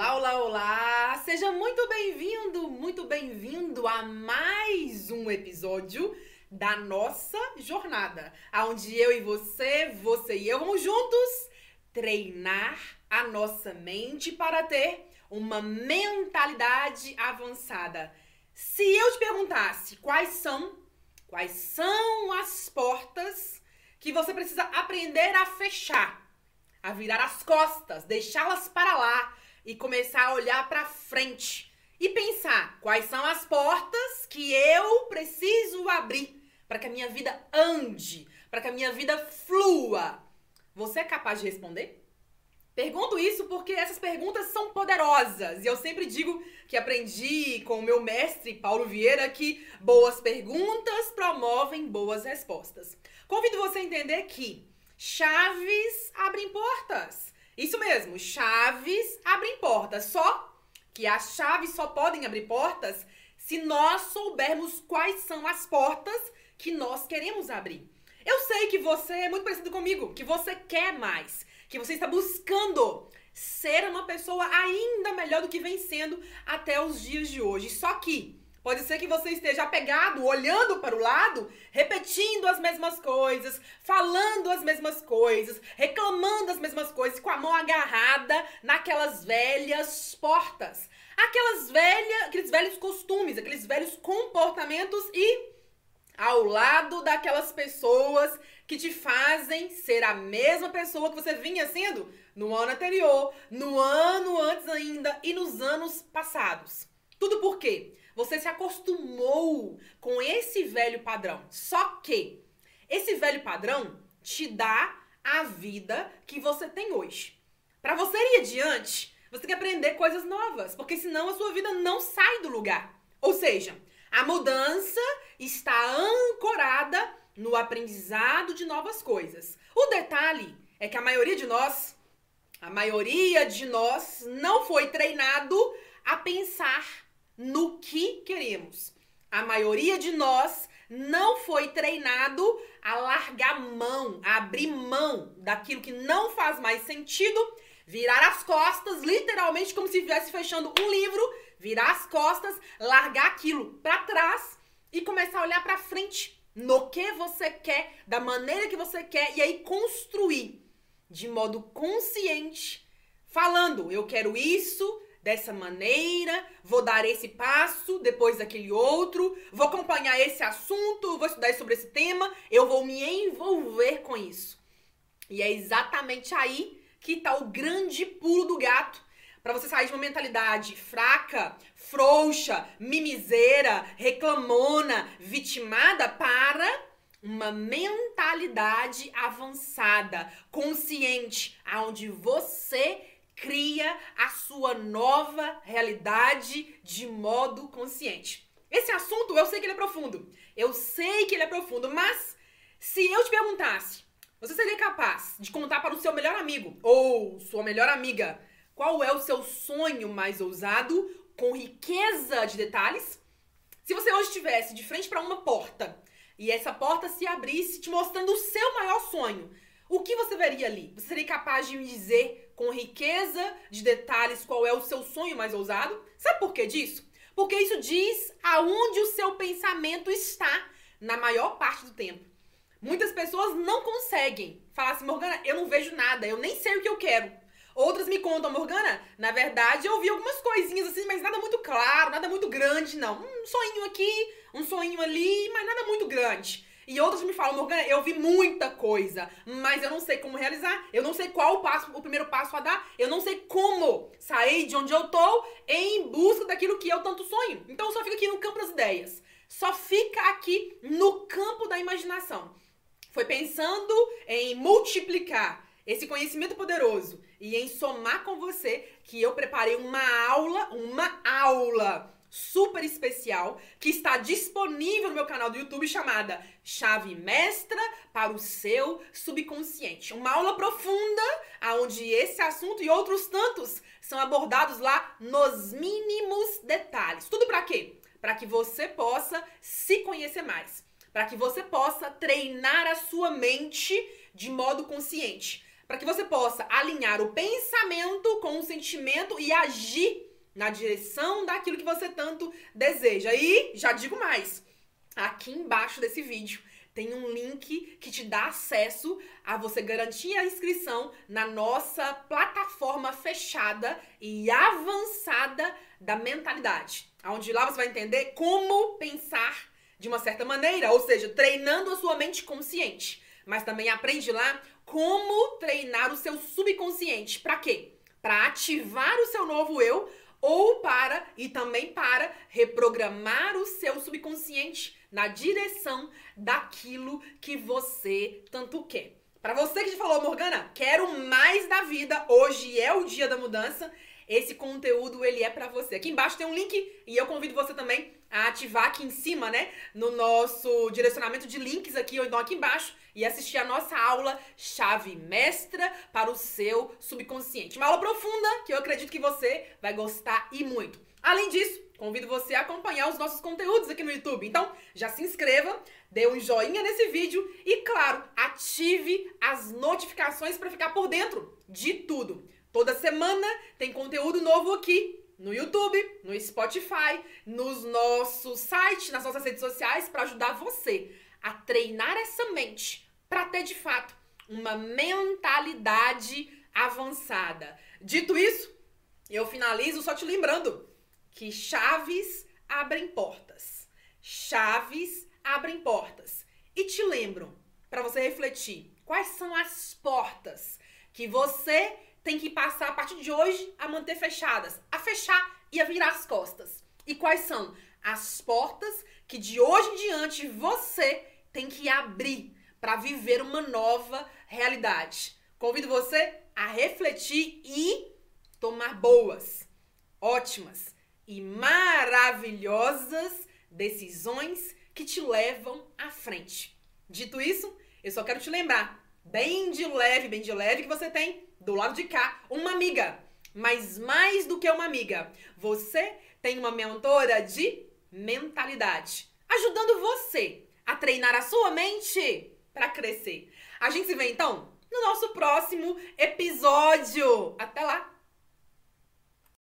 Olá, olá, olá! Seja muito bem-vindo, muito bem-vindo a mais um episódio da nossa jornada, onde eu e você, você e eu vamos juntos treinar a nossa mente para ter uma mentalidade avançada. Se eu te perguntasse quais são, quais são as portas que você precisa aprender a fechar, a virar as costas, deixá-las para lá e começar a olhar para frente e pensar quais são as portas que eu preciso abrir para que a minha vida ande, para que a minha vida flua. Você é capaz de responder? Pergunto isso porque essas perguntas são poderosas e eu sempre digo que aprendi com o meu mestre Paulo Vieira que boas perguntas promovem boas respostas. Convido você a entender que chaves abrem portas. Isso mesmo, chaves abrem portas. Só que as chaves só podem abrir portas se nós soubermos quais são as portas que nós queremos abrir. Eu sei que você é muito parecido comigo, que você quer mais, que você está buscando ser uma pessoa ainda melhor do que vem sendo até os dias de hoje. Só que Pode ser que você esteja apegado, olhando para o lado, repetindo as mesmas coisas, falando as mesmas coisas, reclamando as mesmas coisas, com a mão agarrada naquelas velhas portas. Aquelas velhas, aqueles velhos costumes, aqueles velhos comportamentos e ao lado daquelas pessoas que te fazem ser a mesma pessoa que você vinha sendo no ano anterior, no ano antes ainda e nos anos passados. Tudo por quê? Você se acostumou com esse velho padrão. Só que esse velho padrão te dá a vida que você tem hoje. Para você ir adiante, você tem que aprender coisas novas, porque senão a sua vida não sai do lugar. Ou seja, a mudança está ancorada no aprendizado de novas coisas. O detalhe é que a maioria de nós, a maioria de nós não foi treinado a pensar no que queremos. A maioria de nós não foi treinado a largar mão, a abrir mão daquilo que não faz mais sentido, virar as costas, literalmente como se estivesse fechando um livro, virar as costas, largar aquilo para trás e começar a olhar para frente no que você quer, da maneira que você quer e aí construir de modo consciente, falando, eu quero isso, dessa maneira, vou dar esse passo, depois daquele outro, vou acompanhar esse assunto, vou estudar sobre esse tema, eu vou me envolver com isso. E é exatamente aí que está o grande pulo do gato. Para você sair de uma mentalidade fraca, frouxa, mimiseira, reclamona, vitimada para uma mentalidade avançada, consciente, aonde você cria a sua nova realidade de modo consciente. Esse assunto eu sei que ele é profundo. Eu sei que ele é profundo, mas se eu te perguntasse, você seria capaz de contar para o seu melhor amigo ou sua melhor amiga qual é o seu sonho mais ousado com riqueza de detalhes? Se você hoje estivesse de frente para uma porta e essa porta se abrisse te mostrando o seu maior sonho, o que você veria ali? Você seria capaz de me dizer com riqueza de detalhes qual é o seu sonho mais ousado. Sabe por que disso? Porque isso diz aonde o seu pensamento está na maior parte do tempo. Muitas pessoas não conseguem falar assim, Morgana, eu não vejo nada, eu nem sei o que eu quero. Outras me contam, Morgana, na verdade eu vi algumas coisinhas assim, mas nada muito claro, nada muito grande, não. Um sonho aqui, um sonho ali, mas nada muito grande. E outras me falam, Morgana, eu vi muita coisa, mas eu não sei como realizar, eu não sei qual o passo, o primeiro passo a dar, eu não sei como sair de onde eu tô em busca daquilo que eu tanto sonho. Então só fica aqui no campo das ideias. Só fica aqui no campo da imaginação. Foi pensando em multiplicar esse conhecimento poderoso e em somar com você que eu preparei uma aula, uma aula super especial que está disponível no meu canal do YouTube chamada Chave Mestra para o seu subconsciente. Uma aula profunda aonde esse assunto e outros tantos são abordados lá nos mínimos detalhes. Tudo para quê? Para que você possa se conhecer mais, para que você possa treinar a sua mente de modo consciente para que você possa alinhar o pensamento com o sentimento e agir na direção daquilo que você tanto deseja. E já digo mais, aqui embaixo desse vídeo tem um link que te dá acesso a você garantir a inscrição na nossa plataforma fechada e avançada da mentalidade. Onde lá você vai entender como pensar de uma certa maneira, ou seja, treinando a sua mente consciente. Mas também aprende lá como treinar o seu subconsciente. Para quê? Para ativar o seu novo eu ou para e também para reprogramar o seu subconsciente na direção daquilo que você tanto quer. Para você que te falou, Morgana, quero mais da vida, hoje é o dia da mudança. Esse conteúdo ele é para você. Aqui embaixo tem um link e eu convido você também a ativar aqui em cima, né, no nosso direcionamento de links aqui ou então aqui embaixo e assistir a nossa aula chave mestra para o seu subconsciente. Uma aula profunda que eu acredito que você vai gostar e muito. Além disso, convido você a acompanhar os nossos conteúdos aqui no YouTube. Então, já se inscreva, dê um joinha nesse vídeo e, claro, ative as notificações para ficar por dentro de tudo. Toda semana tem conteúdo novo aqui no YouTube, no Spotify, nos nossos sites, nas nossas redes sociais para ajudar você a treinar essa mente para ter de fato uma mentalidade avançada. Dito isso, eu finalizo só te lembrando que chaves abrem portas. Chaves abrem portas. E te lembro, para você refletir, quais são as portas que você tem que passar a partir de hoje a manter fechadas, a fechar e a virar as costas. E quais são as portas que de hoje em diante você tem que abrir para viver uma nova realidade. Convido você a refletir e tomar boas, ótimas e maravilhosas decisões que te levam à frente. Dito isso, eu só quero te lembrar, bem de leve, bem de leve, que você tem do lado de cá uma amiga. Mas mais do que uma amiga, você tem uma mentora de mentalidade, ajudando você a treinar a sua mente para crescer. A gente se vê então no nosso próximo episódio. Até lá!